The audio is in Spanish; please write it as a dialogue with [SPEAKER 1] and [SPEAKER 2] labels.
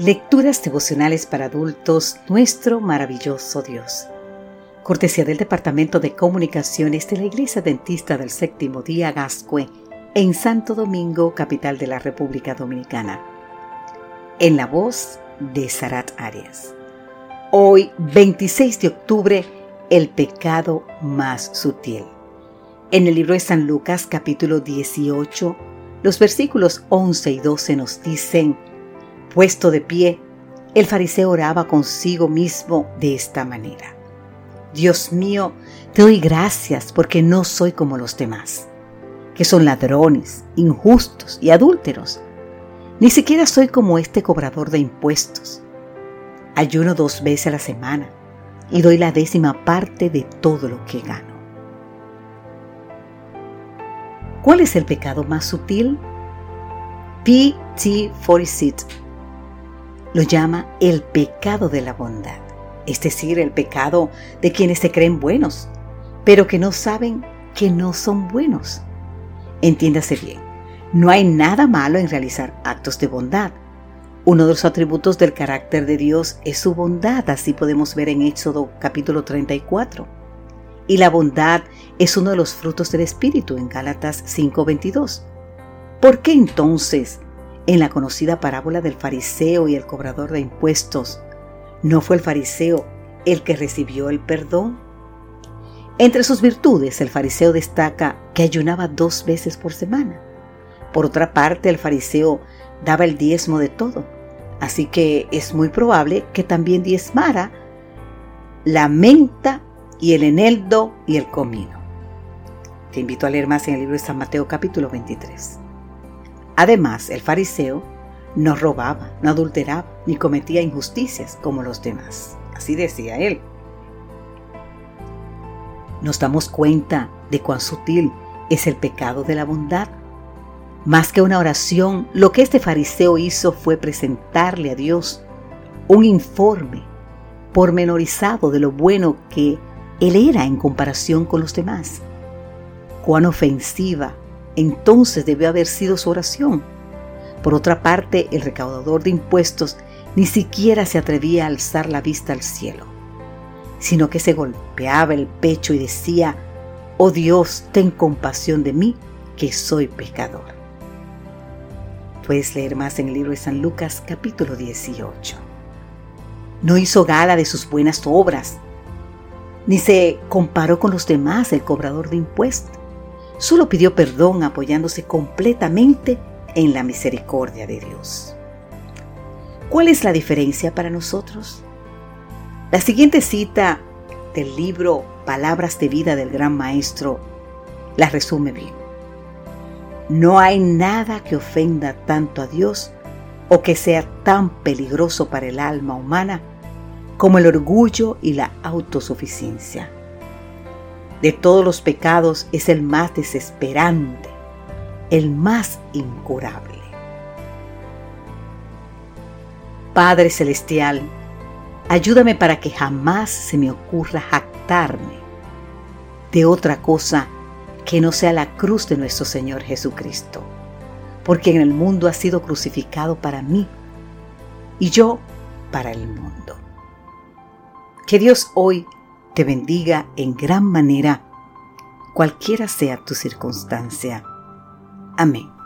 [SPEAKER 1] Lecturas devocionales para adultos, nuestro maravilloso Dios. Cortesía del Departamento de Comunicaciones de la Iglesia Dentista del Séptimo Día Gascue, en Santo Domingo, capital de la República Dominicana. En la voz de Sarat Arias. Hoy, 26 de octubre, el pecado más sutil. En el libro de San Lucas, capítulo 18, los versículos 11 y 12 nos dicen, Puesto de pie, el fariseo oraba consigo mismo de esta manera. Dios mío, te doy gracias porque no soy como los demás, que son ladrones, injustos y adúlteros. Ni siquiera soy como este cobrador de impuestos. Ayuno dos veces a la semana y doy la décima parte de todo lo que gano. ¿Cuál es el pecado más sutil? P.T. Forsyth lo llama el pecado de la bondad, es decir, el pecado de quienes se creen buenos, pero que no saben que no son buenos. Entiéndase bien, no hay nada malo en realizar actos de bondad. Uno de los atributos del carácter de Dios es su bondad, así podemos ver en Éxodo capítulo 34. Y la bondad es uno de los frutos del Espíritu en Gálatas 5:22. ¿Por qué entonces en la conocida parábola del fariseo y el cobrador de impuestos, ¿no fue el fariseo el que recibió el perdón? Entre sus virtudes, el fariseo destaca que ayunaba dos veces por semana. Por otra parte, el fariseo daba el diezmo de todo, así que es muy probable que también diezmara la menta y el eneldo y el comino. Te invito a leer más en el libro de San Mateo capítulo 23. Además, el fariseo no robaba, no adulteraba, ni cometía injusticias como los demás. Así decía él. Nos damos cuenta de cuán sutil es el pecado de la bondad. Más que una oración, lo que este fariseo hizo fue presentarle a Dios un informe pormenorizado de lo bueno que él era en comparación con los demás. Cuán ofensiva entonces debió haber sido su oración. Por otra parte, el recaudador de impuestos ni siquiera se atrevía a alzar la vista al cielo, sino que se golpeaba el pecho y decía, Oh Dios, ten compasión de mí, que soy pecador. Puedes leer más en el libro de San Lucas capítulo 18. No hizo gala de sus buenas obras, ni se comparó con los demás el cobrador de impuestos solo pidió perdón apoyándose completamente en la misericordia de Dios. ¿Cuál es la diferencia para nosotros? La siguiente cita del libro Palabras de vida del gran maestro la resume bien. No hay nada que ofenda tanto a Dios o que sea tan peligroso para el alma humana como el orgullo y la autosuficiencia de todos los pecados es el más desesperante, el más incurable. Padre Celestial, ayúdame para que jamás se me ocurra jactarme de otra cosa que no sea la cruz de nuestro Señor Jesucristo, porque en el mundo ha sido crucificado para mí y yo para el mundo. Que Dios hoy te bendiga en gran manera, cualquiera sea tu circunstancia. Amén.